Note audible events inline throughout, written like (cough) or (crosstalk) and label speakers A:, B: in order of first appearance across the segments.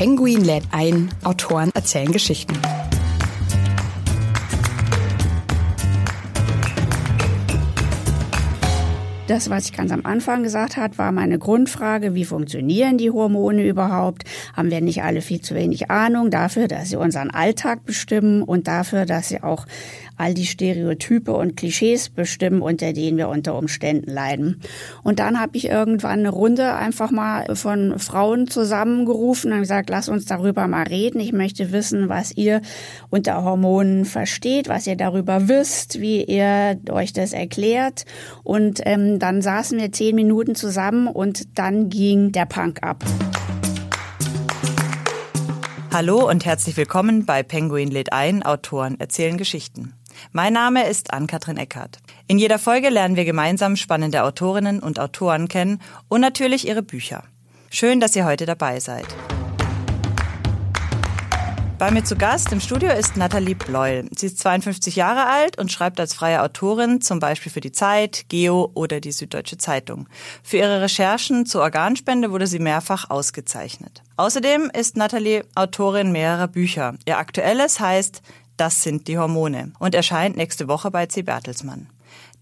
A: Penguin lädt ein, Autoren erzählen Geschichten.
B: Das, was ich ganz am Anfang gesagt habe, war meine Grundfrage, wie funktionieren die Hormone überhaupt? Haben wir nicht alle viel zu wenig Ahnung dafür, dass sie unseren Alltag bestimmen und dafür, dass sie auch all die Stereotype und Klischees bestimmen, unter denen wir unter Umständen leiden. Und dann habe ich irgendwann eine Runde einfach mal von Frauen zusammengerufen und gesagt, lass uns darüber mal reden. Ich möchte wissen, was ihr unter Hormonen versteht, was ihr darüber wisst, wie ihr euch das erklärt. Und ähm, dann saßen wir zehn Minuten zusammen und dann ging der Punk ab.
C: Hallo und herzlich willkommen bei Penguin lädt ein, Autoren erzählen Geschichten. Mein Name ist Ann-Kathrin Eckhardt. In jeder Folge lernen wir gemeinsam spannende Autorinnen und Autoren kennen und natürlich ihre Bücher. Schön, dass ihr heute dabei seid. Bei mir zu Gast im Studio ist Nathalie Bleuel. Sie ist 52 Jahre alt und schreibt als freie Autorin zum Beispiel für die Zeit, Geo oder die Süddeutsche Zeitung. Für ihre Recherchen zur Organspende wurde sie mehrfach ausgezeichnet. Außerdem ist Nathalie Autorin mehrerer Bücher. Ihr aktuelles heißt das sind die Hormone und erscheint nächste Woche bei C. Bertelsmann.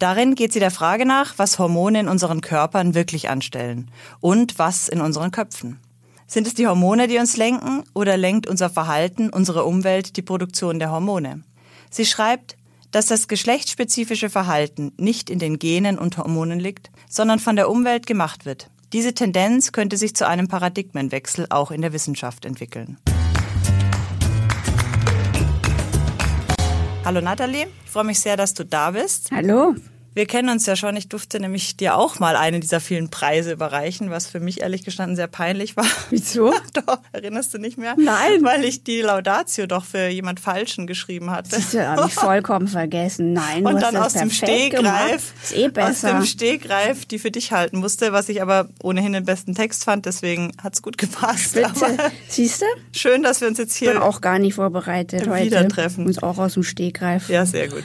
C: Darin geht sie der Frage nach, was Hormone in unseren Körpern wirklich anstellen und was in unseren Köpfen. Sind es die Hormone, die uns lenken oder lenkt unser Verhalten, unsere Umwelt die Produktion der Hormone? Sie schreibt, dass das geschlechtsspezifische Verhalten nicht in den Genen und Hormonen liegt, sondern von der Umwelt gemacht wird. Diese Tendenz könnte sich zu einem Paradigmenwechsel auch in der Wissenschaft entwickeln. Hallo Nathalie, ich freue mich sehr, dass du da bist.
B: Hallo.
C: Wir kennen uns ja schon. Ich durfte nämlich dir auch mal einen dieser vielen Preise überreichen, was für mich ehrlich gestanden sehr peinlich war. (laughs)
B: Wieso? (laughs)
C: doch, erinnerst du nicht mehr?
B: Nein.
C: Weil ich die Laudatio doch für jemand Falschen geschrieben hatte.
B: Das habe ich (laughs) vollkommen vergessen. Nein,
C: Und dann aus dem Stegreif,
B: Ist eh
C: aus dem Stegreif die für dich halten musste, was ich aber ohnehin den besten Text fand. Deswegen hat's gut gepasst.
B: Bitte. Siehst du?
C: schön, dass wir uns jetzt
B: Ich bin
C: hier
B: auch gar nicht vorbereitet heute.
C: Wieder treffen.
B: Uns auch aus dem Stegreif.
C: Ja, sehr gut.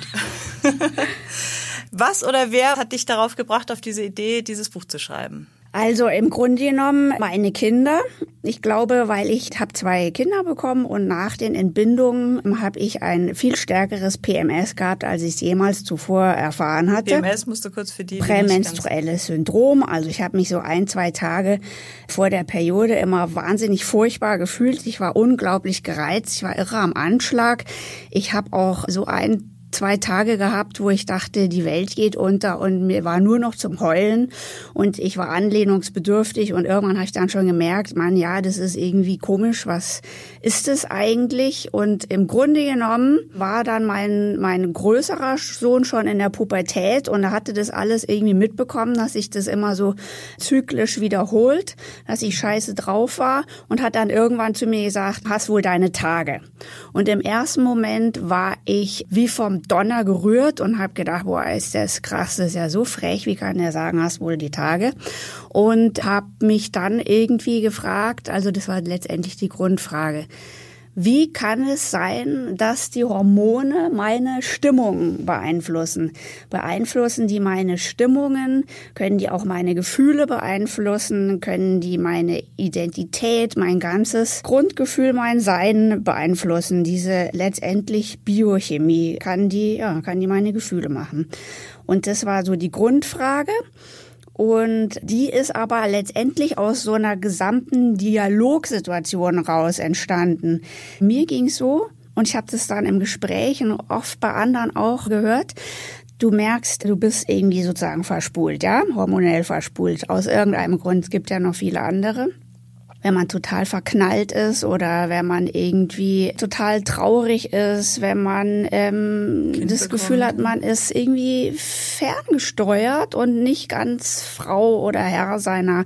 C: Was oder wer hat dich darauf gebracht, auf diese Idee, dieses Buch zu schreiben?
B: Also im Grunde genommen meine Kinder. Ich glaube, weil ich habe zwei Kinder bekommen und nach den Entbindungen habe ich ein viel stärkeres PMS gehabt, als ich es jemals zuvor erfahren hatte.
C: PMS musst du kurz für die,
B: Prämenstruelles Syndrom. Also ich habe mich so ein, zwei Tage vor der Periode immer wahnsinnig furchtbar gefühlt. Ich war unglaublich gereizt, ich war irre am Anschlag. Ich habe auch so ein zwei Tage gehabt, wo ich dachte, die Welt geht unter und mir war nur noch zum Heulen und ich war anlehnungsbedürftig und irgendwann habe ich dann schon gemerkt, man, ja, das ist irgendwie komisch, was ist es eigentlich? Und im Grunde genommen war dann mein, mein größerer Sohn schon in der Pubertät und er hatte das alles irgendwie mitbekommen, dass sich das immer so zyklisch wiederholt, dass ich scheiße drauf war und hat dann irgendwann zu mir gesagt, hast wohl deine Tage. Und im ersten Moment war ich wie vom Donner gerührt und habe gedacht, boah, ist das krass, das ist ja so frech, wie kann der sagen, hast wohl die Tage? Und habe mich dann irgendwie gefragt, also das war letztendlich die Grundfrage, wie kann es sein, dass die Hormone meine Stimmung beeinflussen? Beeinflussen die meine Stimmungen? Können die auch meine Gefühle beeinflussen? Können die meine Identität, mein ganzes Grundgefühl, mein Sein beeinflussen? Diese letztendlich Biochemie kann die, ja, kann die meine Gefühle machen. Und das war so die Grundfrage. Und die ist aber letztendlich aus so einer gesamten Dialogsituation raus entstanden. Mir ging's so, und ich habe das dann im Gespräch und oft bei anderen auch gehört, du merkst, du bist irgendwie sozusagen verspult, ja, hormonell verspult, aus irgendeinem Grund. Es gibt ja noch viele andere. Wenn man total verknallt ist oder wenn man irgendwie total traurig ist, wenn man ähm, das Gefühl hat, man ist irgendwie ferngesteuert und nicht ganz Frau oder Herr seiner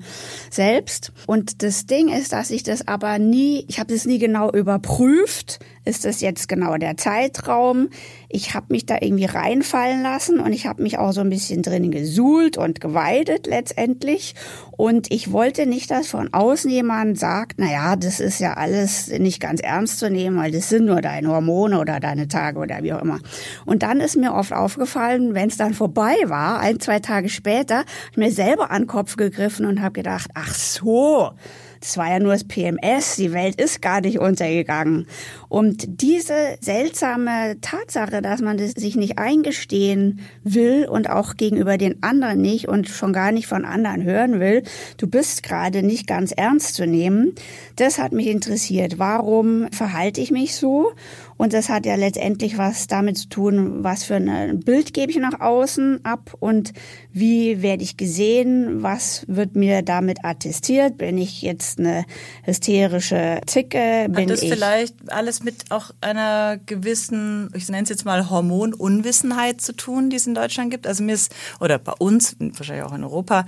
B: selbst. Und das Ding ist, dass ich das aber nie, ich habe das nie genau überprüft. Ist das jetzt genau der Zeitraum? Ich habe mich da irgendwie reinfallen lassen und ich habe mich auch so ein bisschen drin gesuhlt und geweidet letztendlich. Und ich wollte nicht, dass von außen jemand sagt, na ja, das ist ja alles nicht ganz ernst zu nehmen, weil das sind nur deine Hormone oder deine Tage oder wie auch immer. Und dann ist mir oft aufgefallen, wenn es dann vorbei war, ein, zwei Tage später, mir selber an den Kopf gegriffen und habe gedacht, ach so, das war ja nur das PMS, die Welt ist gar nicht untergegangen. Und diese seltsame Tatsache, dass man das sich nicht eingestehen will und auch gegenüber den anderen nicht und schon gar nicht von anderen hören will, du bist gerade nicht ganz ernst zu nehmen, das hat mich interessiert. Warum verhalte ich mich so? Und das hat ja letztendlich was damit zu tun, was für ein Bild gebe ich nach außen ab und wie werde ich gesehen, was wird mir damit attestiert. Bin ich jetzt eine hysterische Zicke? Bin
C: hat das
B: ich
C: vielleicht alles mit auch einer gewissen, ich nenne es jetzt mal Hormonunwissenheit zu tun, die es in Deutschland gibt? Also mir ist, oder bei uns, wahrscheinlich auch in Europa,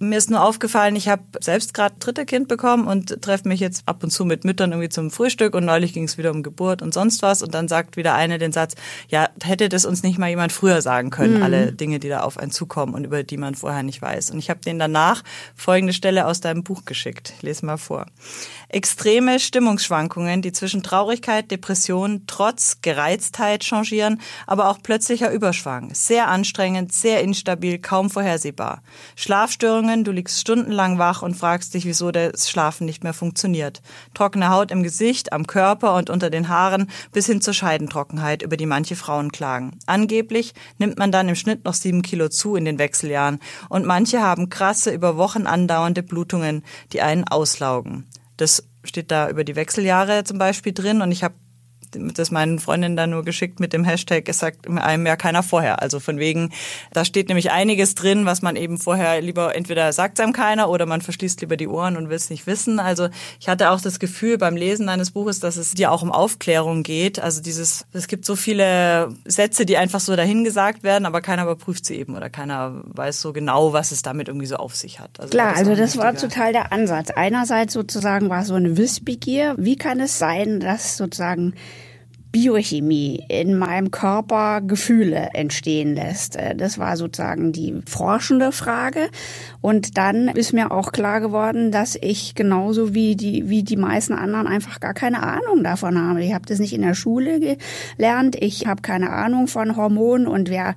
C: mir ist nur aufgefallen, ich habe selbst gerade dritte Kind bekommen und treffe mich jetzt ab und zu mit Müttern irgendwie zum Frühstück und neulich ging es wieder um Geburt und sonst was und dann sagt wieder eine den Satz, ja, hätte das uns nicht mal jemand früher sagen können, mhm. alle Dinge, die da auf einen zukommen und über die man vorher nicht weiß. Und ich habe denen danach folgende Stelle aus deinem Buch geschickt. Ich lese mal vor. Extreme Stimmungsschwankungen, die zwischen Traurigkeit, Depression, Trotz, Gereiztheit changieren, aber auch plötzlicher Überschwang. Sehr anstrengend, sehr instabil, kaum vorhersehbar. Schlafstörungen, du liegst stundenlang wach und fragst dich, wieso das Schlafen nicht mehr funktioniert. Trockene Haut im Gesicht, am Körper und unter den Haaren bis hin zur Scheidentrockenheit, über die manche Frauen klagen. Angeblich nimmt man dann im Schnitt noch sieben Kilo zu in den Wechseljahren und manche haben krasse, über Wochen andauernde Blutungen, die einen auslaugen. Das steht da über die Wechseljahre zum Beispiel drin und ich habe das meinen Freundinnen dann nur geschickt mit dem Hashtag, es sagt einem ja keiner vorher. Also von wegen, da steht nämlich einiges drin, was man eben vorher lieber, entweder sagt einem keiner oder man verschließt lieber die Ohren und will es nicht wissen. Also ich hatte auch das Gefühl beim Lesen eines Buches, dass es dir auch um Aufklärung geht. Also dieses, es gibt so viele Sätze, die einfach so dahingesagt werden, aber keiner überprüft sie eben oder keiner weiß so genau, was es damit irgendwie so auf sich hat.
B: Also Klar, also das war total der Ansatz. Einerseits sozusagen war so eine Wissbegier. Wie kann es sein, dass sozusagen Biochemie in meinem Körper Gefühle entstehen lässt. Äh, das war sozusagen die forschende Frage. Und dann ist mir auch klar geworden, dass ich genauso wie die, wie die meisten anderen einfach gar keine Ahnung davon habe. Ich habe das nicht in der Schule gelernt. Ich habe keine Ahnung von Hormonen und wer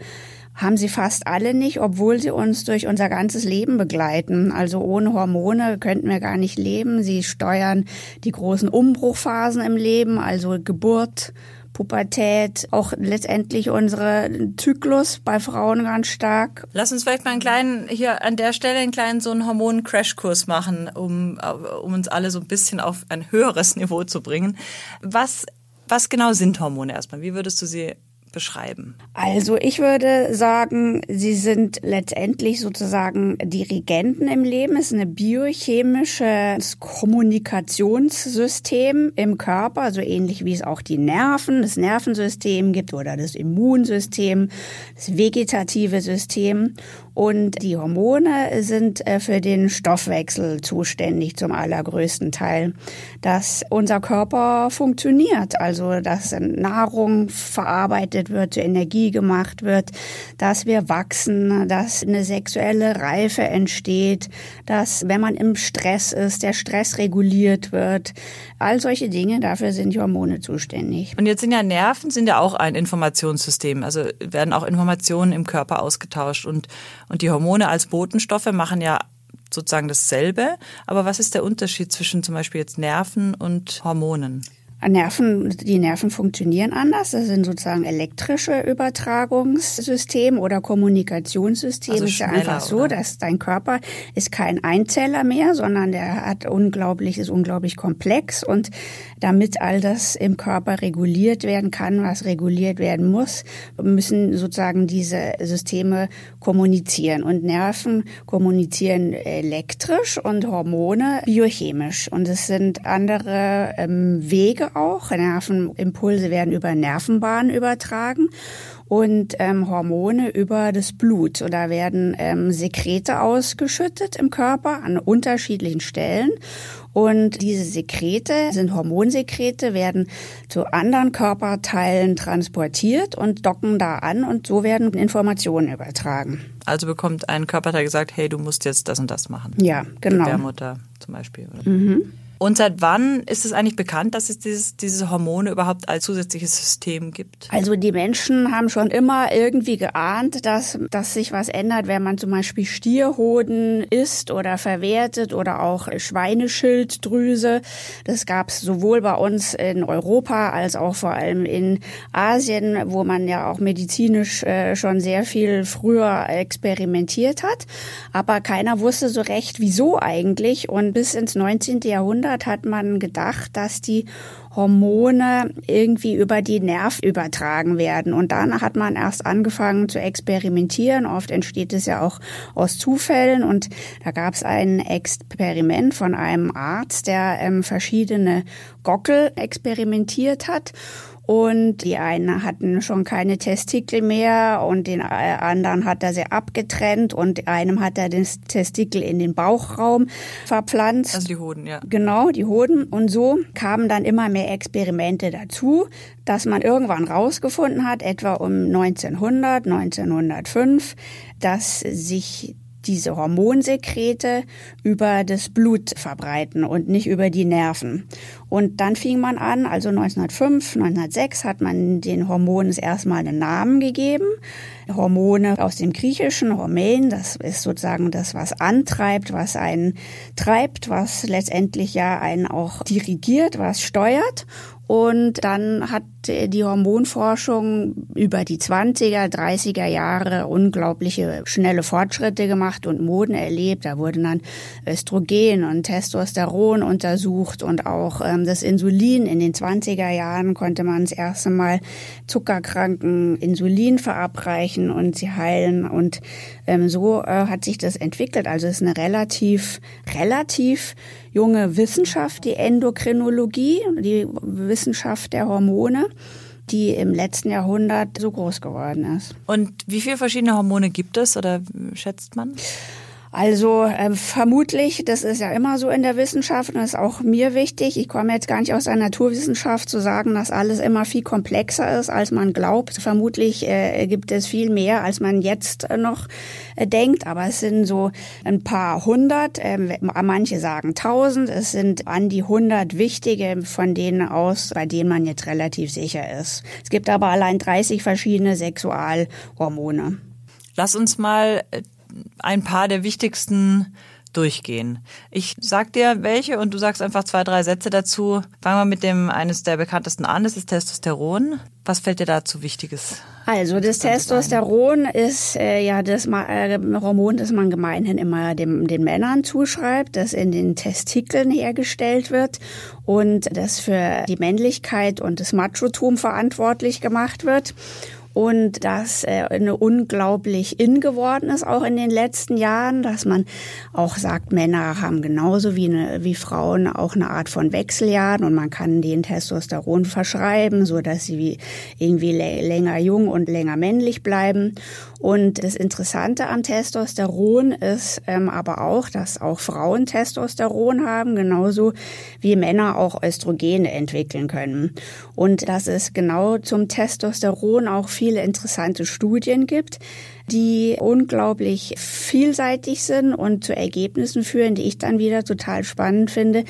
B: haben sie fast alle nicht, obwohl sie uns durch unser ganzes Leben begleiten. Also ohne Hormone könnten wir gar nicht leben. Sie steuern die großen Umbruchphasen im Leben, also Geburt, Pubertät, auch letztendlich unsere Zyklus bei Frauen ganz stark.
C: Lass uns vielleicht mal einen kleinen, hier an der Stelle einen kleinen so einen Hormon-Crashkurs machen, um, um uns alle so ein bisschen auf ein höheres Niveau zu bringen. Was, was genau sind Hormone erstmal? Wie würdest du sie beschreiben?
B: Also ich würde sagen, sie sind letztendlich sozusagen Dirigenten im Leben. Es ist ein biochemisches Kommunikationssystem im Körper, so ähnlich wie es auch die Nerven, das Nervensystem gibt oder das Immunsystem, das vegetative System. Und die Hormone sind äh, für den Stoffwechsel zuständig zum allergrößten Teil, dass unser Körper funktioniert, also dass Nahrung verarbeitet wird, zur Energie gemacht wird, dass wir wachsen, dass eine sexuelle Reife entsteht, dass wenn man im Stress ist, der Stress reguliert wird. All solche Dinge, dafür sind die Hormone zuständig.
C: Und jetzt sind ja Nerven sind ja auch ein Informationssystem, also werden auch Informationen im Körper ausgetauscht und und die Hormone als Botenstoffe machen ja sozusagen dasselbe. Aber was ist der Unterschied zwischen zum Beispiel jetzt Nerven und Hormonen?
B: Nerven, die Nerven funktionieren anders. Das sind sozusagen elektrische Übertragungssysteme oder Kommunikationssysteme. Also es ist ja einfach so, oder? dass dein Körper ist kein Einzeller mehr, sondern der hat unglaublich, ist unglaublich komplex und damit all das im Körper reguliert werden kann, was reguliert werden muss, müssen sozusagen diese Systeme kommunizieren. Und Nerven kommunizieren elektrisch und Hormone biochemisch. Und es sind andere ähm, Wege auch. Nervenimpulse werden über Nervenbahnen übertragen und ähm, Hormone über das Blut. Und da werden ähm, Sekrete ausgeschüttet im Körper an unterschiedlichen Stellen. Und diese Sekrete sind Hormonsekrete, werden zu anderen Körperteilen transportiert und docken da an und so werden Informationen übertragen.
C: Also bekommt ein Körperteil gesagt, hey, du musst jetzt das und das machen.
B: Ja, genau.
C: Der Mutter zum Beispiel. Mhm. Und seit wann ist es eigentlich bekannt, dass es dieses, diese Hormone überhaupt als zusätzliches System gibt?
B: Also die Menschen haben schon immer irgendwie geahnt, dass, dass sich was ändert, wenn man zum Beispiel Stierhoden isst oder verwertet oder auch Schweineschilddrüse. Das gab es sowohl bei uns in Europa als auch vor allem in Asien, wo man ja auch medizinisch äh, schon sehr viel früher experimentiert hat. Aber keiner wusste so recht, wieso eigentlich. Und bis ins 19. Jahrhundert Jahrhundert hat man gedacht, dass die Hormone irgendwie über die Nerv übertragen werden. Und dann hat man erst angefangen zu experimentieren. Oft entsteht es ja auch aus Zufällen. Und da gab es ein Experiment von einem Arzt, der ähm, verschiedene Gockel experimentiert hat. Und die einen hatten schon keine Testikel mehr und den anderen hat er sie abgetrennt und einem hat er den Testikel in den Bauchraum verpflanzt.
C: Also die Hoden, ja.
B: Genau, die Hoden. Und so kamen dann immer mehr Experimente dazu, dass man irgendwann rausgefunden hat, etwa um 1900, 1905, dass sich diese Hormonsekrete über das Blut verbreiten und nicht über die Nerven. Und dann fing man an, also 1905, 1906 hat man den Hormonen erstmal einen Namen gegeben. Hormone aus dem griechischen Hormon, das ist sozusagen das, was antreibt, was einen treibt, was letztendlich ja einen auch dirigiert, was steuert. Und dann hat die Hormonforschung über die 20er, 30er Jahre unglaubliche schnelle Fortschritte gemacht und Moden erlebt. Da wurden dann Östrogen und Testosteron untersucht und auch ähm, das Insulin. In den 20er Jahren konnte man das erste Mal Zuckerkranken Insulin verabreichen und sie heilen. Und ähm, so äh, hat sich das entwickelt. Also es ist eine relativ, relativ junge Wissenschaft, die Endokrinologie, die Wissenschaft der Hormone die im letzten Jahrhundert so groß geworden ist.
C: Und wie viele verschiedene Hormone gibt es oder schätzt man?
B: Also äh, vermutlich, das ist ja immer so in der Wissenschaft und das ist auch mir wichtig. Ich komme jetzt gar nicht aus der Naturwissenschaft zu sagen, dass alles immer viel komplexer ist, als man glaubt. Vermutlich äh, gibt es viel mehr, als man jetzt äh, noch äh, denkt. Aber es sind so ein paar hundert. Äh, manche sagen tausend. Es sind an die hundert wichtige, von denen aus, bei denen man jetzt relativ sicher ist. Es gibt aber allein 30 verschiedene Sexualhormone.
C: Lass uns mal äh, ein paar der wichtigsten durchgehen. Ich sag dir welche und du sagst einfach zwei, drei Sätze dazu. Fangen wir mit dem eines der bekanntesten an, das ist Testosteron. Was fällt dir dazu Wichtiges?
B: Also das Testosteron ist äh, ja das äh, Hormon, das man gemeinhin immer dem, den Männern zuschreibt, das in den Testikeln hergestellt wird und das für die Männlichkeit und das Machotum verantwortlich gemacht wird und das äh, eine unglaublich in geworden ist, auch in den letzten Jahren, dass man auch sagt, Männer haben genauso wie, eine, wie Frauen auch eine Art von Wechseljahren und man kann den Testosteron verschreiben, so dass sie irgendwie länger jung und länger männlich bleiben. Und das Interessante am Testosteron ist ähm, aber auch, dass auch Frauen Testosteron haben, genauso wie Männer auch Östrogene entwickeln können. Und dass es genau zum Testosteron auch viele interessante Studien gibt. die unglaublich vielseitig sind und zu Ergebnissen führen, die ich dann wieder total spannend finde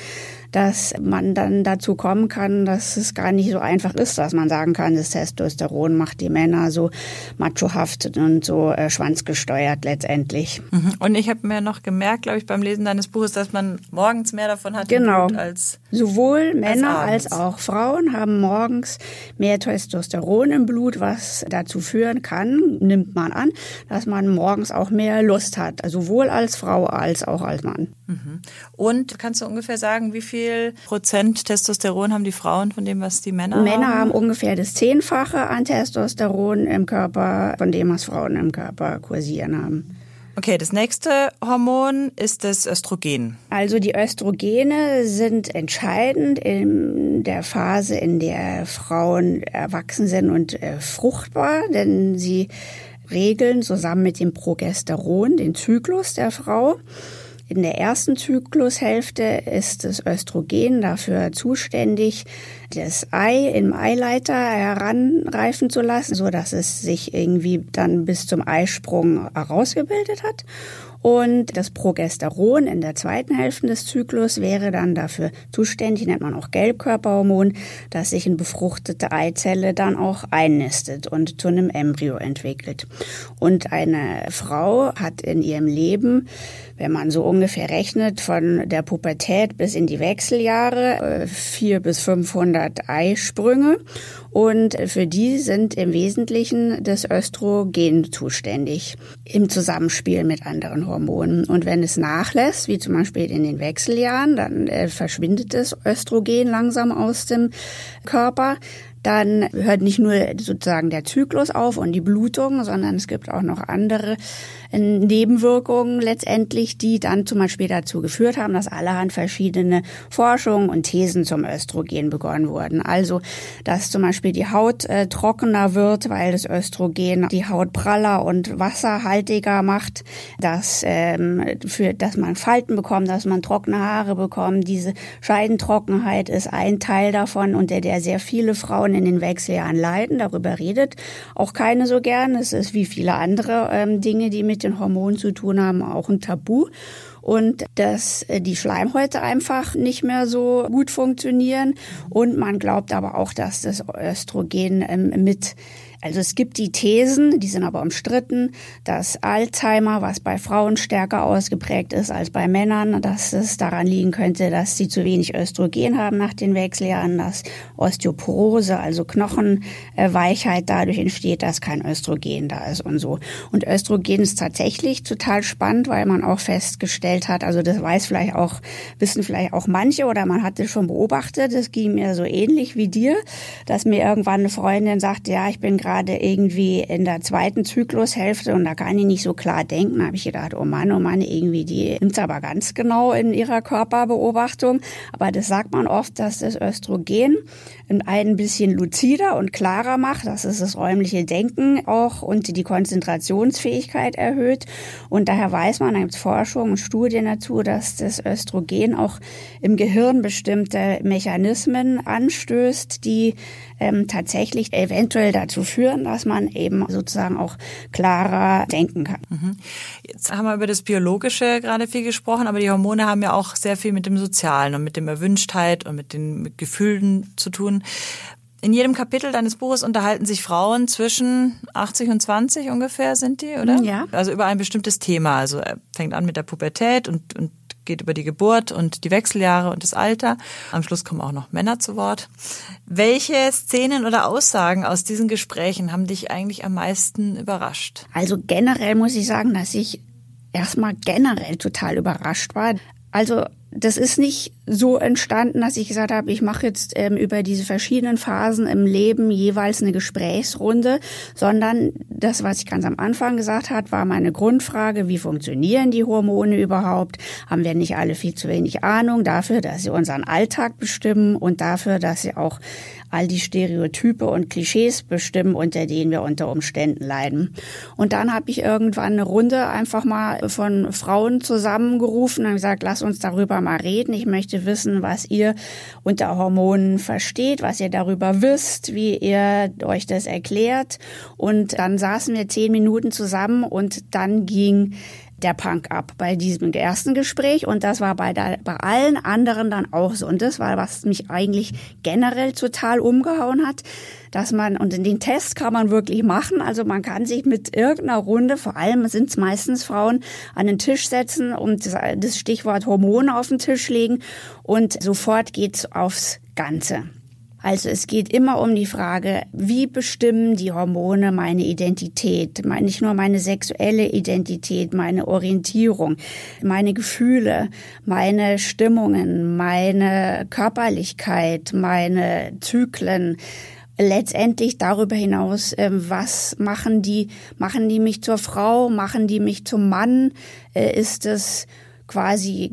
B: dass man dann dazu kommen kann, dass es gar nicht so einfach ist, dass man sagen kann, das Testosteron macht die Männer so machohaft und so äh, schwanzgesteuert letztendlich.
C: Mhm. Und ich habe mir noch gemerkt, glaube ich, beim Lesen deines Buches, dass man morgens mehr davon hat
B: genau.
C: als
B: sowohl Männer als, als auch Frauen haben morgens mehr Testosteron im Blut, was dazu führen kann, nimmt man an, dass man morgens auch mehr Lust hat, sowohl als Frau als auch als Mann.
C: Mhm. Und kannst du ungefähr sagen, wie viel Prozent Testosteron haben die Frauen von dem, was die Männer,
B: Männer haben?
C: Männer
B: haben ungefähr das Zehnfache an Testosteron im Körper, von dem, was Frauen im Körper kursieren haben.
C: Okay, das nächste Hormon ist das Östrogen.
B: Also die Östrogene sind entscheidend in der Phase, in der Frauen erwachsen sind und äh, fruchtbar, denn sie regeln zusammen mit dem Progesteron den Zyklus der Frau. In der ersten Zyklushälfte ist das Östrogen dafür zuständig, das Ei im Eileiter heranreifen zu lassen, so dass es sich irgendwie dann bis zum Eisprung herausgebildet hat. Und das Progesteron in der zweiten Hälfte des Zyklus wäre dann dafür zuständig, nennt man auch Gelbkörperhormon, dass sich eine befruchtete Eizelle dann auch einnistet und zu einem Embryo entwickelt. Und eine Frau hat in ihrem Leben, wenn man so ungefähr rechnet, von der Pubertät bis in die Wechseljahre, äh, vier bis 500 Eisprünge. Und für die sind im Wesentlichen das Östrogen zuständig im Zusammenspiel mit anderen Hormonen. Und wenn es nachlässt, wie zum Beispiel in den Wechseljahren, dann äh, verschwindet das Östrogen langsam aus dem Körper dann hört nicht nur sozusagen der Zyklus auf und die Blutung, sondern es gibt auch noch andere Nebenwirkungen letztendlich, die dann zum Beispiel dazu geführt haben, dass allerhand verschiedene Forschungen und Thesen zum Östrogen begonnen wurden. Also, dass zum Beispiel die Haut äh, trockener wird, weil das Östrogen die Haut praller und wasserhaltiger macht, dass, ähm, für, dass man Falten bekommt, dass man trockene Haare bekommt. Diese Scheidentrockenheit ist ein Teil davon, unter der sehr viele Frauen in den Wechseljahren leiden. Darüber redet auch keine so gern. Es ist wie viele andere ähm, Dinge, die mit den Hormonen zu tun haben, auch ein Tabu und dass äh, die Schleimhäute einfach nicht mehr so gut funktionieren. Und man glaubt aber auch, dass das Östrogen ähm, mit also es gibt die Thesen, die sind aber umstritten, dass Alzheimer, was bei Frauen stärker ausgeprägt ist als bei Männern, dass es daran liegen könnte, dass sie zu wenig Östrogen haben nach den Wechseljahren, dass Osteoporose, also Knochenweichheit dadurch entsteht, dass kein Östrogen da ist und so. Und Östrogen ist tatsächlich total spannend, weil man auch festgestellt hat, also das weiß vielleicht auch, wissen vielleicht auch manche oder man hat es schon beobachtet, das ging mir so ähnlich wie dir, dass mir irgendwann eine Freundin sagte, ja, ich bin gerade gerade irgendwie in der zweiten Zyklushälfte und da kann ich nicht so klar denken. Da habe ich gedacht, oh Mann, oh Mann, irgendwie die nimmt aber ganz genau in ihrer Körperbeobachtung. Aber das sagt man oft, dass das Östrogen ein bisschen luzider und klarer macht, dass es das räumliche Denken auch und die Konzentrationsfähigkeit erhöht. Und daher weiß man, da gibt es Forschung und Studien dazu, dass das Östrogen auch im Gehirn bestimmte Mechanismen anstößt, die ähm, tatsächlich eventuell dazu führen, dass man eben sozusagen auch klarer denken kann.
C: Mhm. Jetzt haben wir über das Biologische gerade viel gesprochen, aber die Hormone haben ja auch sehr viel mit dem Sozialen und mit dem Erwünschtheit und mit den mit Gefühlen zu tun. In jedem Kapitel deines Buches unterhalten sich Frauen zwischen 80 und 20 ungefähr sind die, oder?
B: Ja.
C: Also über ein bestimmtes Thema. Also er fängt an mit der Pubertät und, und geht über die Geburt und die Wechseljahre und das Alter. Am Schluss kommen auch noch Männer zu Wort. Welche Szenen oder Aussagen aus diesen Gesprächen haben dich eigentlich am meisten überrascht?
B: Also generell muss ich sagen, dass ich erstmal generell total überrascht war. Also das ist nicht so entstanden, dass ich gesagt habe, ich mache jetzt ähm, über diese verschiedenen Phasen im Leben jeweils eine Gesprächsrunde, sondern das, was ich ganz am Anfang gesagt habe, war meine Grundfrage, wie funktionieren die Hormone überhaupt? Haben wir nicht alle viel zu wenig Ahnung dafür, dass sie unseren Alltag bestimmen und dafür, dass sie auch all die Stereotype und Klischees bestimmen, unter denen wir unter Umständen leiden. Und dann habe ich irgendwann eine Runde einfach mal von Frauen zusammengerufen und gesagt, lass uns darüber mal reden. Ich möchte möchte wissen, was ihr unter Hormonen versteht, was ihr darüber wisst, wie ihr euch das erklärt. Und dann saßen wir zehn Minuten zusammen und dann ging der Punk ab bei diesem ersten Gespräch und das war bei, der, bei allen anderen dann auch so. Und das war, was mich eigentlich generell total umgehauen hat, dass man, und den Test kann man wirklich machen, also man kann sich mit irgendeiner Runde, vor allem sind es meistens Frauen, an den Tisch setzen und das Stichwort Hormone auf den Tisch legen und sofort geht's aufs Ganze. Also es geht immer um die Frage, wie bestimmen die Hormone meine Identität, nicht nur meine sexuelle Identität, meine Orientierung, meine Gefühle, meine Stimmungen, meine Körperlichkeit, meine Zyklen, letztendlich darüber hinaus, ähm, was machen die, machen die mich zur Frau, machen die mich zum Mann, äh, ist es quasi,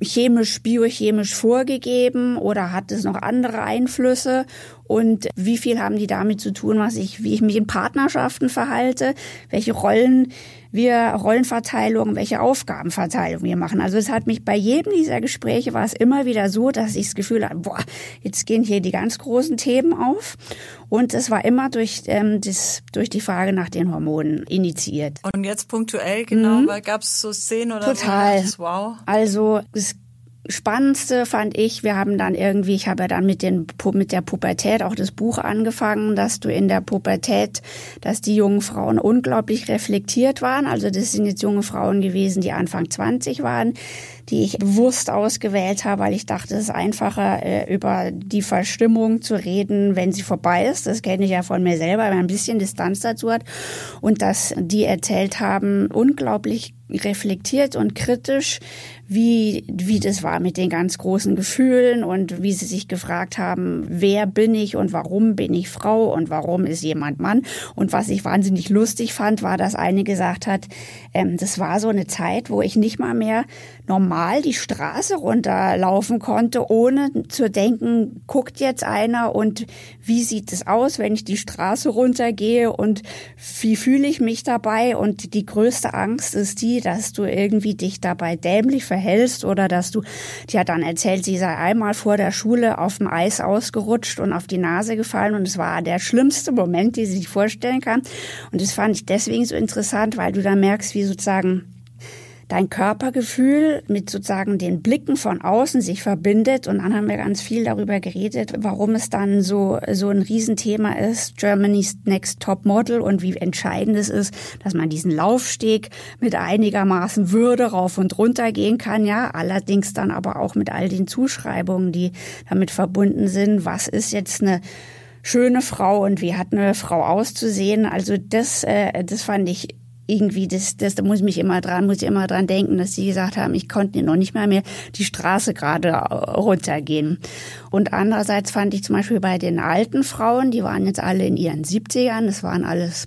B: chemisch, biochemisch vorgegeben oder hat es noch andere Einflüsse? Und wie viel haben die damit zu tun, was ich, wie ich mich in Partnerschaften verhalte, welche Rollen wir, Rollenverteilung, welche Aufgabenverteilung wir machen. Also es hat mich bei jedem dieser Gespräche war es immer wieder so, dass ich das Gefühl hatte, boah, jetzt gehen hier die ganz großen Themen auf. Und es war immer durch, ähm, das, durch die Frage nach den Hormonen initiiert.
C: Und jetzt punktuell, genau, mhm. gab es so Szenen oder
B: Total. So, wow. Also es Spannendste fand ich, wir haben dann irgendwie, ich habe ja dann mit, den, mit der Pubertät auch das Buch angefangen, dass du in der Pubertät, dass die jungen Frauen unglaublich reflektiert waren. Also das sind jetzt junge Frauen gewesen, die Anfang 20 waren, die ich bewusst ausgewählt habe, weil ich dachte, es ist einfacher, äh, über die Verstimmung zu reden, wenn sie vorbei ist. Das kenne ich ja von mir selber, wenn man ein bisschen Distanz dazu hat. Und dass die erzählt haben, unglaublich reflektiert und kritisch, wie, wie das war mit den ganz großen Gefühlen und wie sie sich gefragt haben, wer bin ich und warum bin ich Frau und warum ist jemand Mann. Und was ich wahnsinnig lustig fand, war, dass eine gesagt hat, ähm, das war so eine Zeit, wo ich nicht mal mehr normal die Straße runterlaufen konnte, ohne zu denken, guckt jetzt einer und wie sieht es aus, wenn ich die Straße runtergehe und wie fühle ich mich dabei? Und die größte Angst ist die, dass du irgendwie dich dabei dämlich verhältst oder dass du, die hat dann erzählt, sie sei einmal vor der Schule auf dem Eis ausgerutscht und auf die Nase gefallen und es war der schlimmste Moment, den sie sich vorstellen kann. Und das fand ich deswegen so interessant, weil du da merkst, wie sozusagen dein Körpergefühl mit sozusagen den Blicken von außen sich verbindet. Und dann haben wir ganz viel darüber geredet, warum es dann so, so ein Riesenthema ist, Germany's Next Top Model und wie entscheidend es ist, dass man diesen Laufsteg mit einigermaßen Würde rauf und runter gehen kann. Ja, allerdings dann aber auch mit all den Zuschreibungen, die damit verbunden sind. Was ist jetzt eine schöne Frau und wie hat eine Frau auszusehen? Also das, äh, das fand ich irgendwie, das, das, da muss ich mich immer dran, muss ich immer dran denken, dass sie gesagt haben, ich konnte noch nicht mal mehr die Straße gerade runtergehen. Und andererseits fand ich zum Beispiel bei den alten Frauen, die waren jetzt alle in ihren 70ern, das waren alles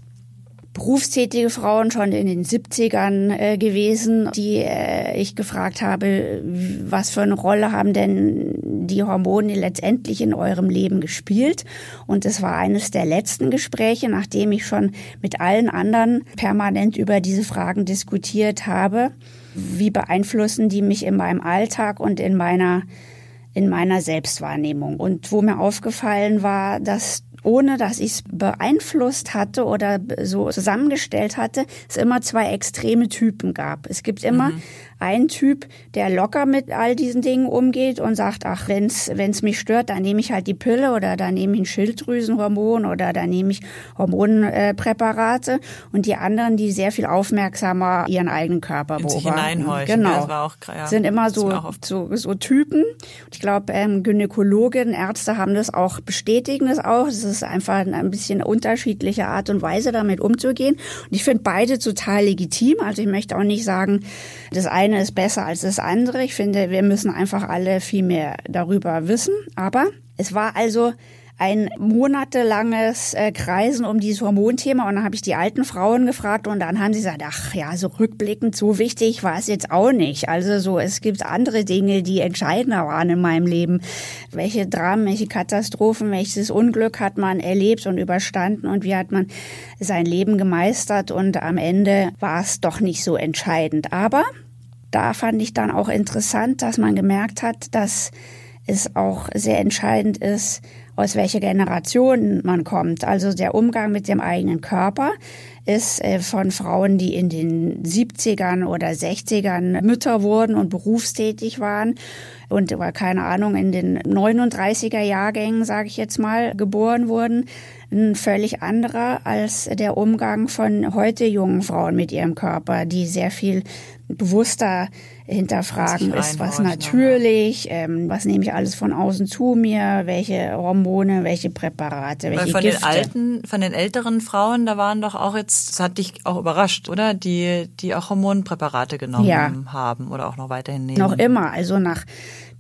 B: berufstätige Frauen schon in den 70ern äh, gewesen, die äh, ich gefragt habe, was für eine Rolle haben denn die Hormone letztendlich in eurem Leben gespielt? Und es war eines der letzten Gespräche, nachdem ich schon mit allen anderen permanent über diese Fragen diskutiert habe. Wie beeinflussen die mich in meinem Alltag und in meiner in meiner Selbstwahrnehmung. Und wo mir aufgefallen war, dass ohne dass ich es beeinflusst hatte oder so zusammengestellt hatte, es immer zwei extreme Typen gab. Es gibt immer mhm ein Typ, der locker mit all diesen Dingen umgeht und sagt, ach, wenn's wenn's mich stört, dann nehme ich halt die Pille oder dann nehme ich ein Schilddrüsenhormon oder dann nehme ich Hormonpräparate und die anderen, die sehr viel aufmerksamer ihren eigenen Körper
C: In
B: beobachten.
C: Genau.
B: Ja, auch, ja. Sind immer so, so, so Typen. Ich glaube, ähm, Gynäkologen, Ärzte haben das auch, bestätigen das auch. Es ist einfach ein bisschen unterschiedliche Art und Weise, damit umzugehen. Und ich finde beide total legitim. Also ich möchte auch nicht sagen, das eine ist besser als das andere. Ich finde, wir müssen einfach alle viel mehr darüber wissen. Aber es war also ein monatelanges äh, Kreisen um dieses Hormonthema und dann habe ich die alten Frauen gefragt und dann haben sie gesagt, ach ja, so rückblickend so wichtig war es jetzt auch nicht. Also so, es gibt andere Dinge, die entscheidender waren in meinem Leben. Welche Dramen, welche Katastrophen, welches Unglück hat man erlebt und überstanden und wie hat man sein Leben gemeistert und am Ende war es doch nicht so entscheidend. Aber da fand ich dann auch interessant, dass man gemerkt hat, dass es auch sehr entscheidend ist, aus welcher Generation man kommt. Also der Umgang mit dem eigenen Körper ist äh, von Frauen, die in den 70ern oder 60ern Mütter wurden und berufstätig waren und keine Ahnung in den 39er Jahrgängen, sage ich jetzt mal, geboren wurden, ein völlig anderer als der Umgang von heute jungen Frauen mit ihrem Körper, die sehr viel bewusster hinterfragen ist, was natürlich, ähm, was nehme ich alles von außen zu mir, welche Hormone, welche Präparate, welche
C: Weil von
B: Gifte.
C: den alten, von den älteren Frauen, da waren doch auch jetzt, das hat dich auch überrascht, oder? Die, die auch Hormonpräparate genommen
B: ja.
C: haben oder auch noch weiterhin nehmen.
B: Noch immer, also nach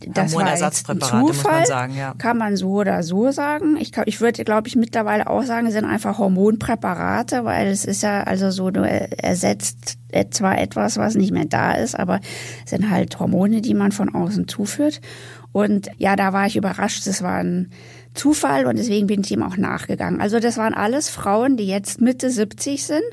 B: das war ein Zufall,
C: sagen, ja.
B: kann man so oder so sagen. Ich, ich würde, glaube ich, mittlerweile auch sagen, es sind einfach Hormonpräparate, weil es ist ja also so, du ersetzt zwar etwas, was nicht mehr da ist, aber es sind halt Hormone, die man von außen zuführt. Und ja, da war ich überrascht. Es war ein Zufall und deswegen bin ich ihm auch nachgegangen. Also das waren alles Frauen, die jetzt Mitte 70 sind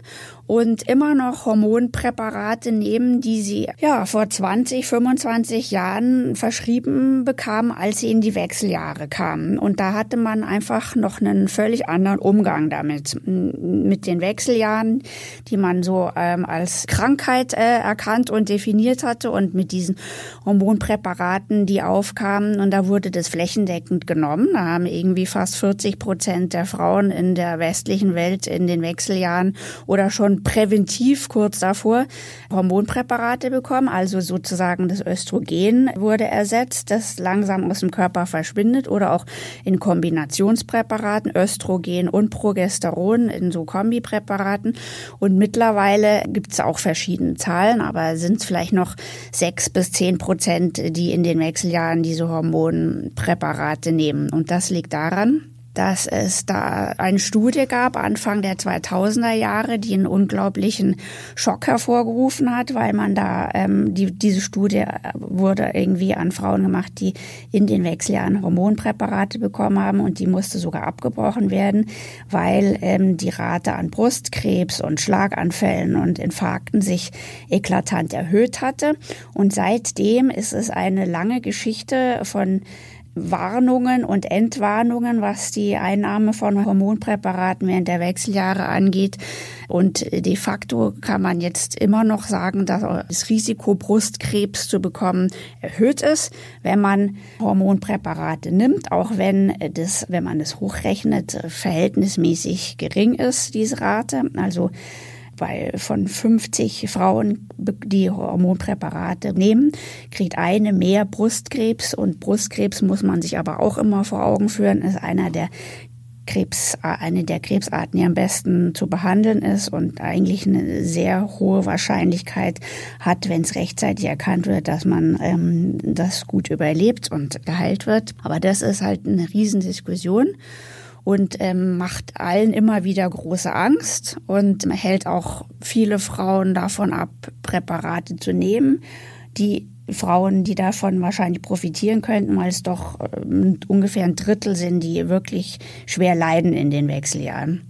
B: und immer noch Hormonpräparate nehmen, die sie ja vor 20, 25 Jahren verschrieben bekamen, als sie in die Wechseljahre kamen. Und da hatte man einfach noch einen völlig anderen Umgang damit. Mit den Wechseljahren, die man so ähm, als Krankheit äh, erkannt und definiert hatte und mit diesen Hormonpräparaten, die aufkamen. Und da wurde das flächendeckend genommen. Da haben irgendwie fast 40 Prozent der Frauen in der westlichen Welt in den Wechseljahren oder schon präventiv kurz davor Hormonpräparate bekommen, also sozusagen das Östrogen wurde ersetzt, das langsam aus dem Körper verschwindet oder auch in Kombinationspräparaten Östrogen und Progesteron in so Kombipräparaten. Und mittlerweile gibt es auch verschiedene Zahlen, aber sind es vielleicht noch sechs bis zehn Prozent, die in den Wechseljahren diese Hormonpräparate nehmen. Und das liegt daran, dass es da eine Studie gab, Anfang der 2000er Jahre, die einen unglaublichen Schock hervorgerufen hat, weil man da, ähm, die, diese Studie wurde irgendwie an Frauen gemacht, die in den Wechseljahren Hormonpräparate bekommen haben und die musste sogar abgebrochen werden, weil ähm, die Rate an Brustkrebs und Schlaganfällen und Infarkten sich eklatant erhöht hatte. Und seitdem ist es eine lange Geschichte von Warnungen und Entwarnungen, was die Einnahme von Hormonpräparaten während der Wechseljahre angeht. Und de facto kann man jetzt immer noch sagen, dass das Risiko, Brustkrebs zu bekommen, erhöht ist, wenn man Hormonpräparate nimmt, auch wenn das, wenn man es hochrechnet, verhältnismäßig gering ist, diese Rate. Also weil von 50 Frauen, die Hormonpräparate nehmen, kriegt eine mehr Brustkrebs. Und Brustkrebs muss man sich aber auch immer vor Augen führen, ist einer der Krebs, eine der Krebsarten, die am besten zu behandeln ist und eigentlich eine sehr hohe Wahrscheinlichkeit hat, wenn es rechtzeitig erkannt wird, dass man ähm, das gut überlebt und geheilt wird. Aber das ist halt eine Riesendiskussion und ähm, macht allen immer wieder große Angst und hält auch viele Frauen davon ab, Präparate zu nehmen, die Frauen, die davon wahrscheinlich profitieren könnten, weil es doch ähm, ungefähr ein Drittel sind, die wirklich schwer leiden in den Wechseljahren.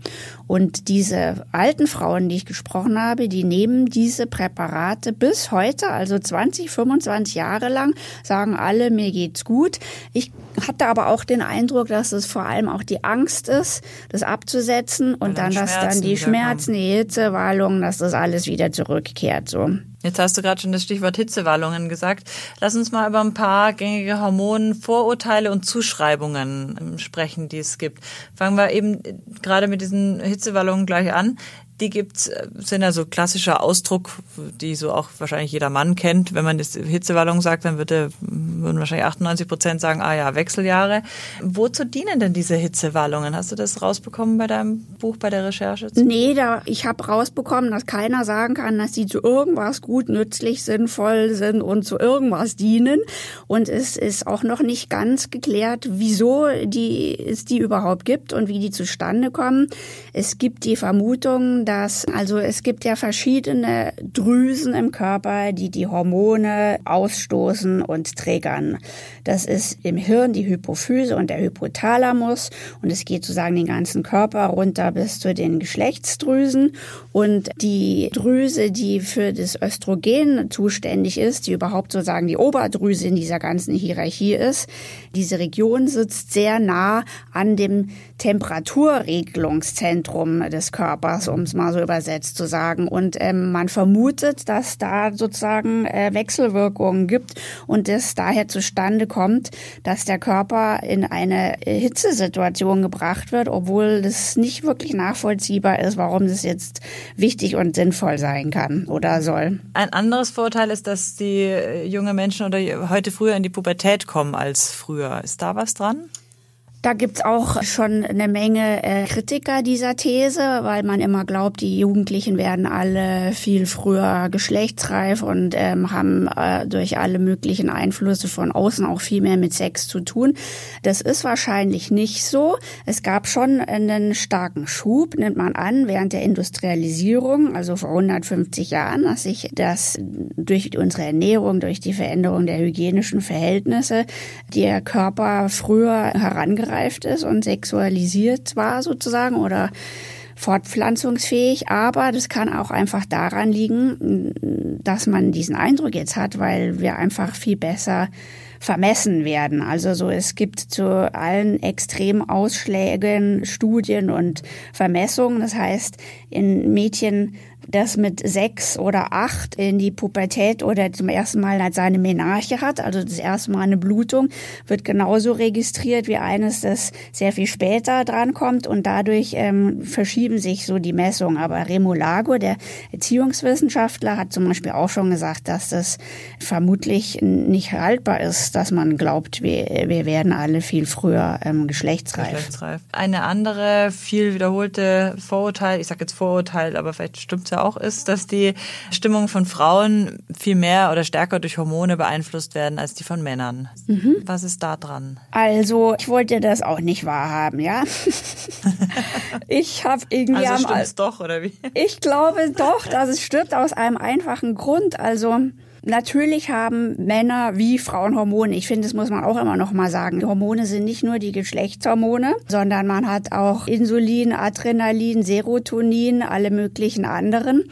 B: Und diese alten Frauen, die ich gesprochen habe, die nehmen diese Präparate bis heute, also 20, 25 Jahre lang, sagen alle, mir geht's gut. Ich hatte aber auch den Eindruck, dass es vor allem auch die Angst ist, das abzusetzen und, und dann, dann, dass dann die Schmerzen, die Hitzewallungen, dass das alles wieder zurückkehrt, so.
C: Jetzt hast du gerade schon das Stichwort Hitzewallungen gesagt. Lass uns mal über ein paar gängige Hormonvorurteile und Zuschreibungen ähm, sprechen, die es gibt. Fangen wir eben gerade mit diesen Hitzewallungen gleich an die gibt's, äh, sind ja so klassischer Ausdruck, die so auch wahrscheinlich jeder Mann kennt. Wenn man das Hitzewallung sagt, dann würde, würden wahrscheinlich 98 Prozent sagen, ah ja, Wechseljahre. Wozu dienen denn diese Hitzewallungen? Hast du das rausbekommen bei deinem Buch, bei der Recherche?
B: Nee, da, ich habe rausbekommen, dass keiner sagen kann, dass sie zu irgendwas gut, nützlich, sinnvoll sind und zu irgendwas dienen. Und es ist auch noch nicht ganz geklärt, wieso die, es die überhaupt gibt und wie die zustande kommen. Es gibt die Vermutung, dass, also es gibt ja verschiedene Drüsen im Körper, die die Hormone ausstoßen und Organ. Das ist im Hirn die Hypophyse und der Hypothalamus. Und es geht sozusagen den ganzen Körper runter bis zu den Geschlechtsdrüsen. Und die Drüse, die für das Östrogen zuständig ist, die überhaupt sozusagen die Oberdrüse in dieser ganzen Hierarchie ist, diese Region sitzt sehr nah an dem Temperaturregelungszentrum des Körpers, um es mal so übersetzt zu sagen. Und ähm, man vermutet, dass da sozusagen äh, Wechselwirkungen gibt und es daher zustande kommt, dass der Körper in eine Hitzesituation gebracht wird, obwohl das nicht wirklich nachvollziehbar ist, warum das jetzt wichtig und sinnvoll sein kann oder soll.
C: Ein anderes Vorteil ist, dass die äh, junge Menschen oder heute früher in die Pubertät kommen als früher. Ist da was dran?
B: Da gibt's auch schon eine Menge äh, Kritiker dieser These, weil man immer glaubt, die Jugendlichen werden alle viel früher geschlechtsreif und ähm, haben äh, durch alle möglichen Einflüsse von außen auch viel mehr mit Sex zu tun. Das ist wahrscheinlich nicht so. Es gab schon einen starken Schub, nimmt man an, während der Industrialisierung, also vor 150 Jahren, dass sich das durch unsere Ernährung, durch die Veränderung der hygienischen Verhältnisse, der Körper früher herangereicht ausgereift ist und sexualisiert war sozusagen oder fortpflanzungsfähig, aber das kann auch einfach daran liegen, dass man diesen Eindruck jetzt hat, weil wir einfach viel besser vermessen werden. Also so, es gibt zu allen Extremausschlägen Studien und Vermessungen. Das heißt, in Mädchen das mit sechs oder acht in die Pubertät oder zum ersten Mal seine Menarche hat, also das erste Mal eine Blutung, wird genauso registriert wie eines, das sehr viel später drankommt und dadurch ähm, verschieben sich so die Messungen. Aber Remulago, der Erziehungswissenschaftler, hat zum Beispiel auch schon gesagt, dass das vermutlich nicht haltbar ist, dass man glaubt, wir, wir werden alle viel früher ähm, geschlechtsreif. geschlechtsreif.
C: Eine andere, viel wiederholte Vorurteil, ich sage jetzt Vorurteil, aber vielleicht stimmt es ja auch ist, dass die Stimmung von Frauen viel mehr oder stärker durch Hormone beeinflusst werden als die von Männern. Mhm. Was ist da dran?
B: Also, ich wollte das auch nicht wahrhaben, ja. (laughs) ich habe irgendwie
C: also stimmt's doch oder wie?
B: Ich glaube doch, dass es stimmt aus einem einfachen Grund. Also Natürlich haben Männer wie Frauen Hormone. Ich finde, das muss man auch immer noch mal sagen. Die Hormone sind nicht nur die Geschlechtshormone, sondern man hat auch Insulin, Adrenalin, Serotonin, alle möglichen anderen.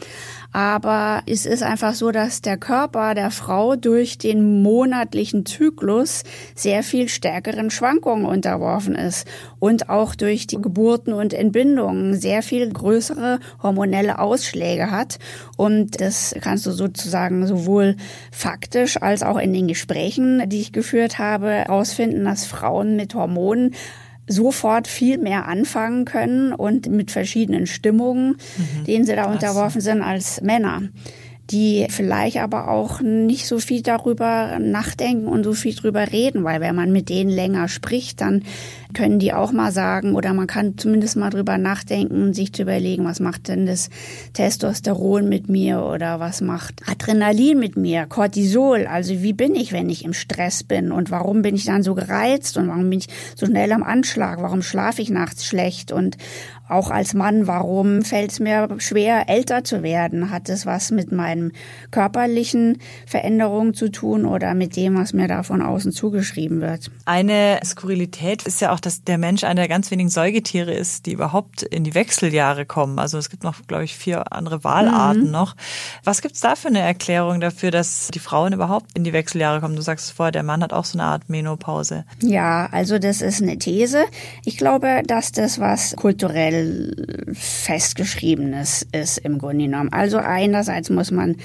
B: Aber es ist einfach so, dass der Körper der Frau durch den monatlichen Zyklus sehr viel stärkeren Schwankungen unterworfen ist und auch durch die Geburten und Entbindungen sehr viel größere hormonelle Ausschläge hat. Und das kannst du sozusagen sowohl faktisch als auch in den Gesprächen, die ich geführt habe, herausfinden, dass Frauen mit Hormonen sofort viel mehr anfangen können und mit verschiedenen Stimmungen, mhm. denen sie da unterworfen sind, als Männer die vielleicht aber auch nicht so viel darüber nachdenken und so viel drüber reden, weil wenn man mit denen länger spricht, dann können die auch mal sagen oder man kann zumindest mal drüber nachdenken sich zu überlegen, was macht denn das Testosteron mit mir oder was macht Adrenalin mit mir, Cortisol, also wie bin ich, wenn ich im Stress bin? Und warum bin ich dann so gereizt? Und warum bin ich so schnell am Anschlag, warum schlafe ich nachts schlecht? Und auch als Mann, warum fällt es mir schwer, älter zu werden? Hat es was mit meinen körperlichen Veränderungen zu tun oder mit dem, was mir da von außen zugeschrieben wird?
C: Eine Skurrilität ist ja auch, dass der Mensch einer der ganz wenigen Säugetiere ist, die überhaupt in die Wechseljahre kommen. Also es gibt noch, glaube ich, vier andere Wahlarten mhm. noch. Was gibt es da für eine Erklärung dafür, dass die Frauen überhaupt in die Wechseljahre kommen? Du sagst es vorher, der Mann hat auch so eine Art Menopause.
B: Ja, also das ist eine These. Ich glaube, dass das was kulturell festgeschriebenes ist im Grunde genommen. Also einerseits muss man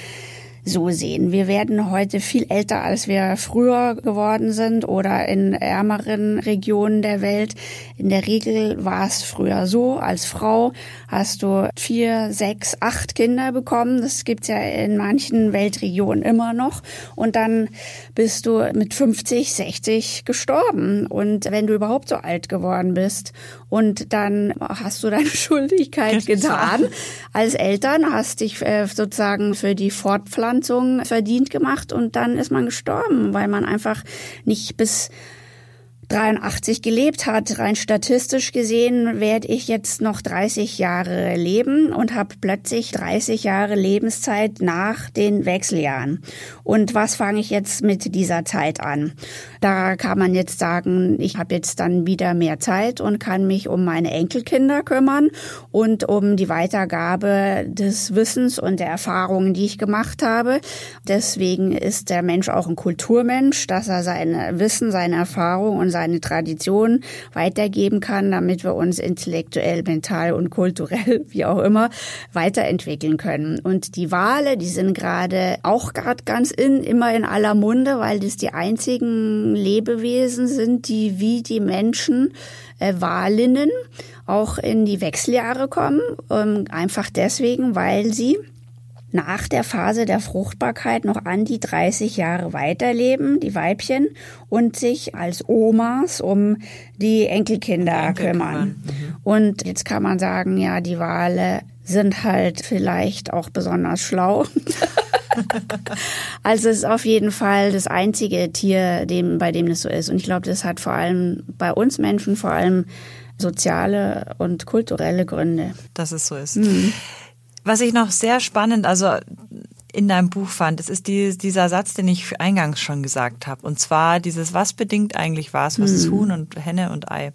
B: so sehen. Wir werden heute viel älter, als wir früher geworden sind oder in ärmeren Regionen der Welt. In der Regel war es früher so, als Frau hast du vier, sechs, acht Kinder bekommen. Das gibt's ja in manchen Weltregionen immer noch. Und dann bist du mit 50, 60 gestorben. Und wenn du überhaupt so alt geworden bist und dann hast du deine (laughs) Schuldigkeit getan. Als Eltern, hast dich äh, sozusagen für die Fortpflanzung Fortpflanzung verdient gemacht und dann ist man gestorben, weil man einfach nicht bis 83 gelebt hat. Rein statistisch gesehen werde ich jetzt noch 30 Jahre leben und habe plötzlich 30 Jahre Lebenszeit nach den Wechseljahren. Und was fange ich jetzt mit dieser Zeit an? Da kann man jetzt sagen, ich habe jetzt dann wieder mehr Zeit und kann mich um meine Enkelkinder kümmern und um die Weitergabe des Wissens und der Erfahrungen, die ich gemacht habe. Deswegen ist der Mensch auch ein Kulturmensch, dass er sein Wissen, seine Erfahrung und seine Tradition weitergeben kann, damit wir uns intellektuell, mental und kulturell, (laughs) wie auch immer, weiterentwickeln können. Und die Wale, die sind gerade auch gerade ganz in, immer in aller Munde, weil das die einzigen Lebewesen sind, die wie die Menschen äh, Walinnen auch in die Wechseljahre kommen, ähm, einfach deswegen, weil sie nach der Phase der Fruchtbarkeit noch an die 30 Jahre weiterleben, die Weibchen, und sich als Omas um die Enkelkinder Enkel kümmern. Mhm. Und jetzt kann man sagen, ja, die Wale sind halt vielleicht auch besonders schlau. (laughs) also es ist auf jeden Fall das einzige Tier, dem, bei dem das so ist. Und ich glaube, das hat vor allem bei uns Menschen vor allem soziale und kulturelle Gründe.
C: Dass es so ist. Mhm. Was ich noch sehr spannend, also in deinem Buch fand, das ist die, dieser Satz, den ich eingangs schon gesagt habe. Und zwar dieses, was bedingt eigentlich was? Was ist hm. Huhn und Henne und Ei?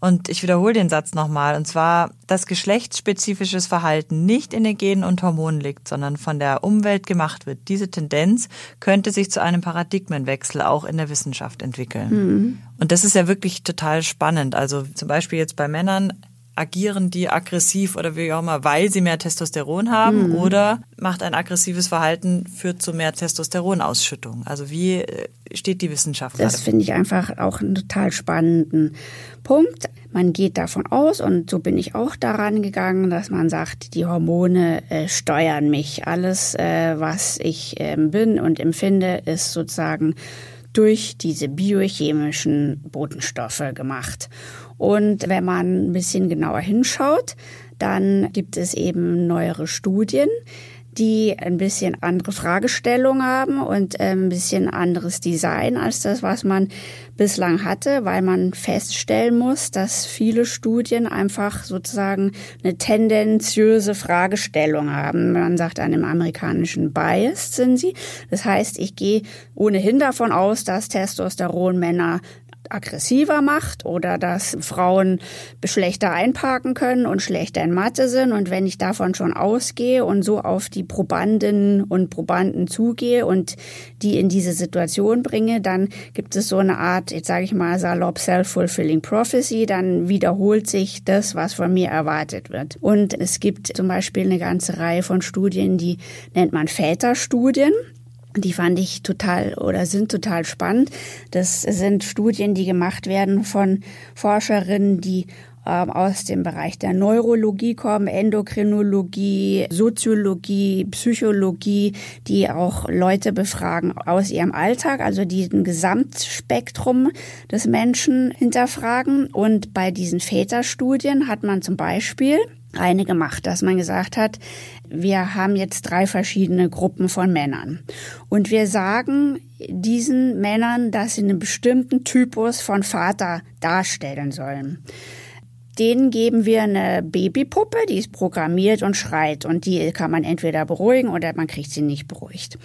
C: Und ich wiederhole den Satz nochmal. Und zwar, dass geschlechtsspezifisches Verhalten nicht in den Genen und Hormonen liegt, sondern von der Umwelt gemacht wird. Diese Tendenz könnte sich zu einem Paradigmenwechsel auch in der Wissenschaft entwickeln. Mhm. Und das ist ja wirklich total spannend. Also zum Beispiel jetzt bei Männern agieren die aggressiv oder wie auch immer, weil sie mehr Testosteron haben mhm. oder macht ein aggressives Verhalten führt zu mehr Testosteronausschüttung? Also wie äh, steht die Wissenschaft?
B: Das finde ich einfach auch einen total spannenden Punkt. Man geht davon aus, und so bin ich auch daran gegangen, dass man sagt, die Hormone äh, steuern mich. Alles, äh, was ich äh, bin und empfinde, ist sozusagen durch diese biochemischen Botenstoffe gemacht. Und wenn man ein bisschen genauer hinschaut, dann gibt es eben neuere Studien, die ein bisschen andere Fragestellungen haben und ähm, ein bisschen anderes Design als das, was man bislang hatte, weil man feststellen muss, dass viele Studien einfach sozusagen eine tendenziöse Fragestellung haben. Man sagt an dem amerikanischen Bias sind sie. Das heißt, ich gehe ohnehin davon aus, dass Testosteron Männer aggressiver macht oder dass Frauen schlechter einparken können und schlechter in Mathe sind. Und wenn ich davon schon ausgehe und so auf die Probandinnen und Probanden zugehe und die in diese Situation bringe, dann gibt es so eine Art, jetzt sage ich mal salopp self-fulfilling prophecy, dann wiederholt sich das, was von mir erwartet wird. Und es gibt zum Beispiel eine ganze Reihe von Studien, die nennt man Väterstudien. Die fand ich total oder sind total spannend. Das sind Studien, die gemacht werden von Forscherinnen, die ähm, aus dem Bereich der Neurologie kommen, Endokrinologie, Soziologie, Psychologie, die auch Leute befragen aus ihrem Alltag, also diesen Gesamtspektrum des Menschen hinterfragen. Und bei diesen Väterstudien hat man zum Beispiel eine gemacht, dass man gesagt hat, wir haben jetzt drei verschiedene Gruppen von Männern. Und wir sagen diesen Männern, dass sie einen bestimmten Typus von Vater darstellen sollen. Denen geben wir eine Babypuppe, die ist programmiert und schreit und die kann man entweder beruhigen oder man kriegt sie nicht beruhigt.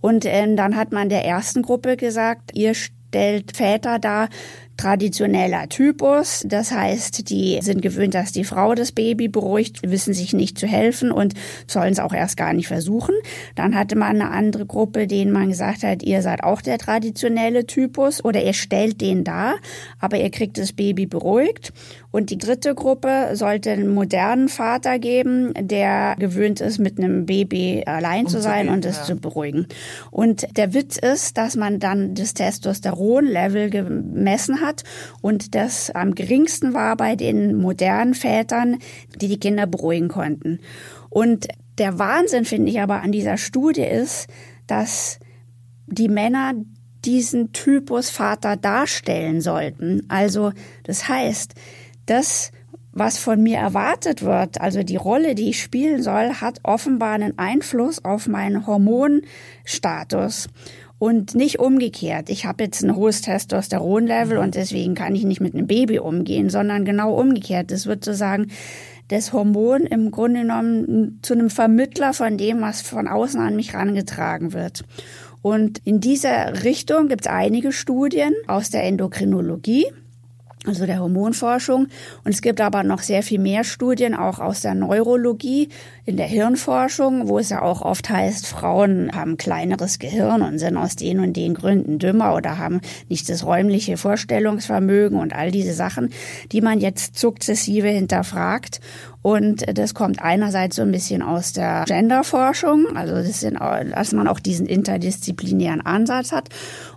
B: Und äh, dann hat man der ersten Gruppe gesagt, ihr stellt Väter dar, traditioneller Typus. Das heißt, die sind gewöhnt, dass die Frau das Baby beruhigt, wissen sich nicht zu helfen und sollen es auch erst gar nicht versuchen. Dann hatte man eine andere Gruppe, denen man gesagt hat, ihr seid auch der traditionelle Typus oder ihr stellt den da, aber ihr kriegt das Baby beruhigt. Und die dritte Gruppe sollte einen modernen Vater geben, der gewöhnt ist, mit einem Baby allein um zu sein zu und es ja. zu beruhigen. Und der Witz ist, dass man dann das Testosteronlevel gemessen hat und das am geringsten war bei den modernen Vätern, die die Kinder beruhigen konnten. Und der Wahnsinn, finde ich aber an dieser Studie ist, dass die Männer diesen Typus Vater darstellen sollten. Also das heißt, das, was von mir erwartet wird, also die Rolle, die ich spielen soll, hat offenbar einen Einfluss auf meinen Hormonstatus. und nicht umgekehrt. Ich habe jetzt ein hohes Testosteronlevel und deswegen kann ich nicht mit einem Baby umgehen, sondern genau umgekehrt. Es wird sozusagen das Hormon im Grunde genommen zu einem Vermittler von dem, was von außen an mich rangetragen wird. Und in dieser Richtung gibt es einige Studien aus der Endokrinologie also der Hormonforschung. Und es gibt aber noch sehr viel mehr Studien, auch aus der Neurologie, in der Hirnforschung, wo es ja auch oft heißt, Frauen haben kleineres Gehirn und sind aus den und den Gründen dümmer oder haben nicht das räumliche Vorstellungsvermögen und all diese Sachen, die man jetzt sukzessive hinterfragt. Und das kommt einerseits so ein bisschen aus der Genderforschung, also das sind, dass man auch diesen interdisziplinären Ansatz hat.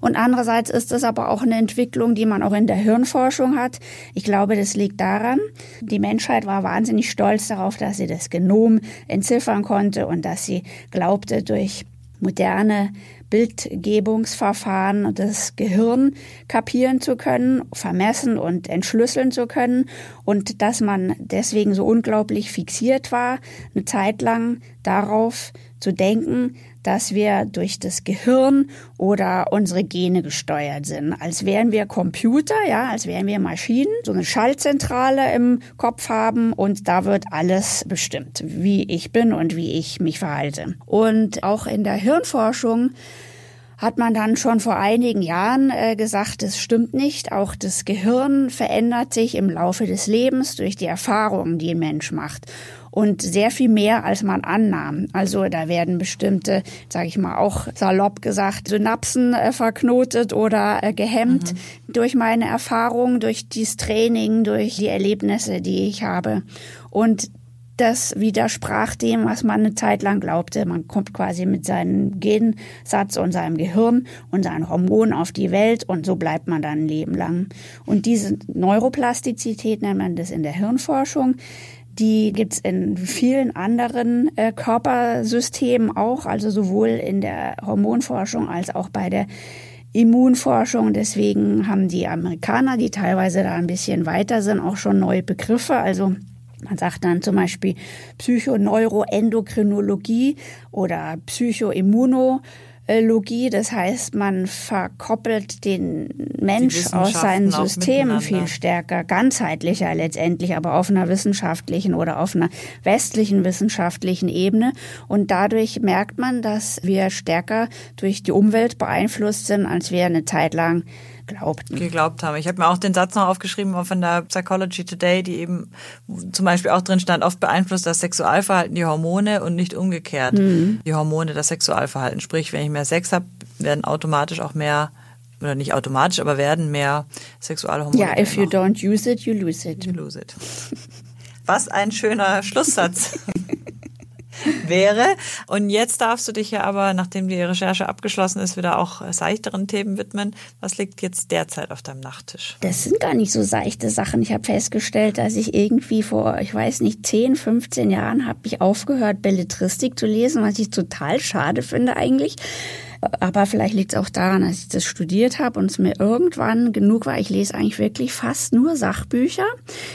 B: Und andererseits ist es aber auch eine Entwicklung, die man auch in der Hirnforschung hat. Ich glaube, das liegt daran, die Menschheit war wahnsinnig stolz darauf, dass sie das Genom entziffern konnte und dass sie glaubte, durch moderne Bildgebungsverfahren das Gehirn kapieren zu können, vermessen und entschlüsseln zu können und dass man deswegen so unglaublich fixiert war, eine Zeit lang darauf zu denken, dass wir durch das Gehirn oder unsere Gene gesteuert sind. Als wären wir Computer, ja, als wären wir Maschinen, so eine Schaltzentrale im Kopf haben und da wird alles bestimmt, wie ich bin und wie ich mich verhalte. Und auch in der Hirnforschung hat man dann schon vor einigen Jahren äh, gesagt, es stimmt nicht. Auch das Gehirn verändert sich im Laufe des Lebens durch die Erfahrungen, die ein Mensch macht und sehr viel mehr, als man annahm. Also da werden bestimmte, sage ich mal, auch salopp gesagt, Synapsen äh, verknotet oder äh, gehemmt mhm. durch meine Erfahrungen, durch dieses Training, durch die Erlebnisse, die ich habe. Und das widersprach dem, was man eine Zeit lang glaubte. Man kommt quasi mit seinem Gensatz und seinem Gehirn und seinen Hormonen auf die Welt und so bleibt man dann ein Leben lang. Und diese Neuroplastizität nennt man das in der Hirnforschung. Die gibt's in vielen anderen äh, Körpersystemen auch, also sowohl in der Hormonforschung als auch bei der Immunforschung. Deswegen haben die Amerikaner, die teilweise da ein bisschen weiter sind, auch schon neue Begriffe. Also man sagt dann zum Beispiel Psychoneuroendokrinologie oder Psychoimmuno. Logie, das heißt, man verkoppelt den Mensch aus seinen Systemen viel stärker, ganzheitlicher letztendlich, aber auf einer wissenschaftlichen oder auf einer westlichen wissenschaftlichen Ebene. Und dadurch merkt man, dass wir stärker durch die Umwelt beeinflusst sind, als wir eine Zeit lang glaubten.
C: Geglaubt haben. Ich habe mir auch den Satz noch aufgeschrieben von der Psychology Today, die eben zum Beispiel auch drin stand, oft beeinflusst das Sexualverhalten die Hormone und nicht umgekehrt. Mhm. Die Hormone das Sexualverhalten. Sprich, wenn ich mehr Sex habe, werden automatisch auch mehr oder nicht automatisch, aber werden mehr Sexualhormone.
B: Ja, if you don't use it, you lose it.
C: You lose it. Was ein schöner Schlusssatz. (laughs) (laughs) wäre. Und jetzt darfst du dich ja aber, nachdem die Recherche abgeschlossen ist, wieder auch seichteren Themen widmen. Was liegt jetzt derzeit auf deinem Nachttisch?
B: Das sind gar nicht so seichte Sachen. Ich habe festgestellt, dass ich irgendwie vor, ich weiß nicht, 10, 15 Jahren habe ich aufgehört, Belletristik zu lesen, was ich total schade finde eigentlich aber vielleicht liegt es auch daran, dass ich das studiert habe und es mir irgendwann genug war. Ich lese eigentlich wirklich fast nur Sachbücher.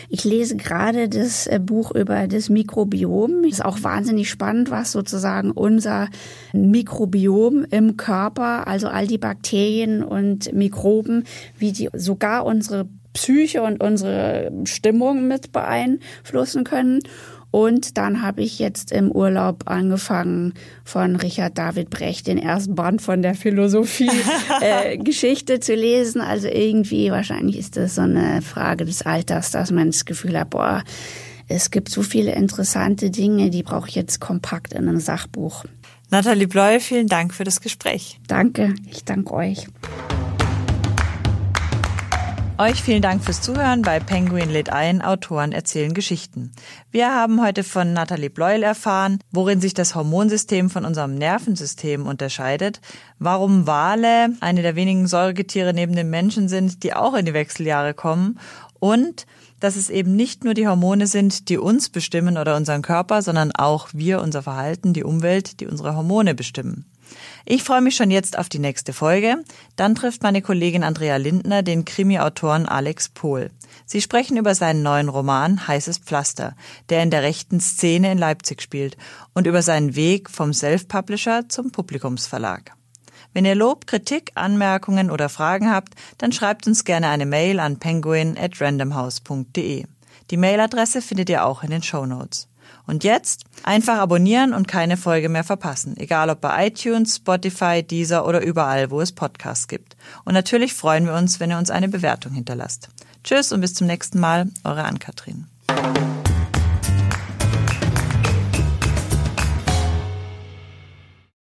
B: Ich lese gerade das äh, Buch über das Mikrobiom. Ist auch wahnsinnig spannend, was sozusagen unser Mikrobiom im Körper, also all die Bakterien und Mikroben, wie die sogar unsere Psyche und unsere Stimmung mit beeinflussen können. Und dann habe ich jetzt im Urlaub angefangen, von Richard David Brecht den ersten Band von der Philosophie-Geschichte (laughs) äh, zu lesen. Also irgendwie, wahrscheinlich ist das so eine Frage des Alters, dass man das Gefühl hat, boah, es gibt so viele interessante Dinge, die brauche ich jetzt kompakt in einem Sachbuch.
C: Nathalie Bleu, vielen Dank für das Gespräch.
B: Danke, ich danke euch.
C: Euch vielen Dank fürs Zuhören bei Penguin lädt ein, Autoren erzählen Geschichten. Wir haben heute von Nathalie Bleuel erfahren, worin sich das Hormonsystem von unserem Nervensystem unterscheidet, warum Wale eine der wenigen Säugetiere neben den Menschen sind, die auch in die Wechseljahre kommen und dass es eben nicht nur die Hormone sind, die uns bestimmen oder unseren Körper, sondern auch wir, unser Verhalten, die Umwelt, die unsere Hormone bestimmen. Ich freue mich schon jetzt auf die nächste Folge. Dann trifft meine Kollegin Andrea Lindner den Krimi-Autoren Alex Pohl. Sie sprechen über seinen neuen Roman Heißes Pflaster, der in der rechten Szene in Leipzig spielt und über seinen Weg vom Self-Publisher zum Publikumsverlag. Wenn ihr Lob, Kritik, Anmerkungen oder Fragen habt, dann schreibt uns gerne eine Mail an penguin at randomhouse.de. Die Mailadresse findet ihr auch in den Show Notes. Und jetzt einfach abonnieren und keine Folge mehr verpassen, egal ob bei iTunes, Spotify, Deezer oder überall, wo es Podcasts gibt. Und natürlich freuen wir uns, wenn ihr uns eine Bewertung hinterlasst. Tschüss und bis zum nächsten Mal, eure Ann-Kathrin.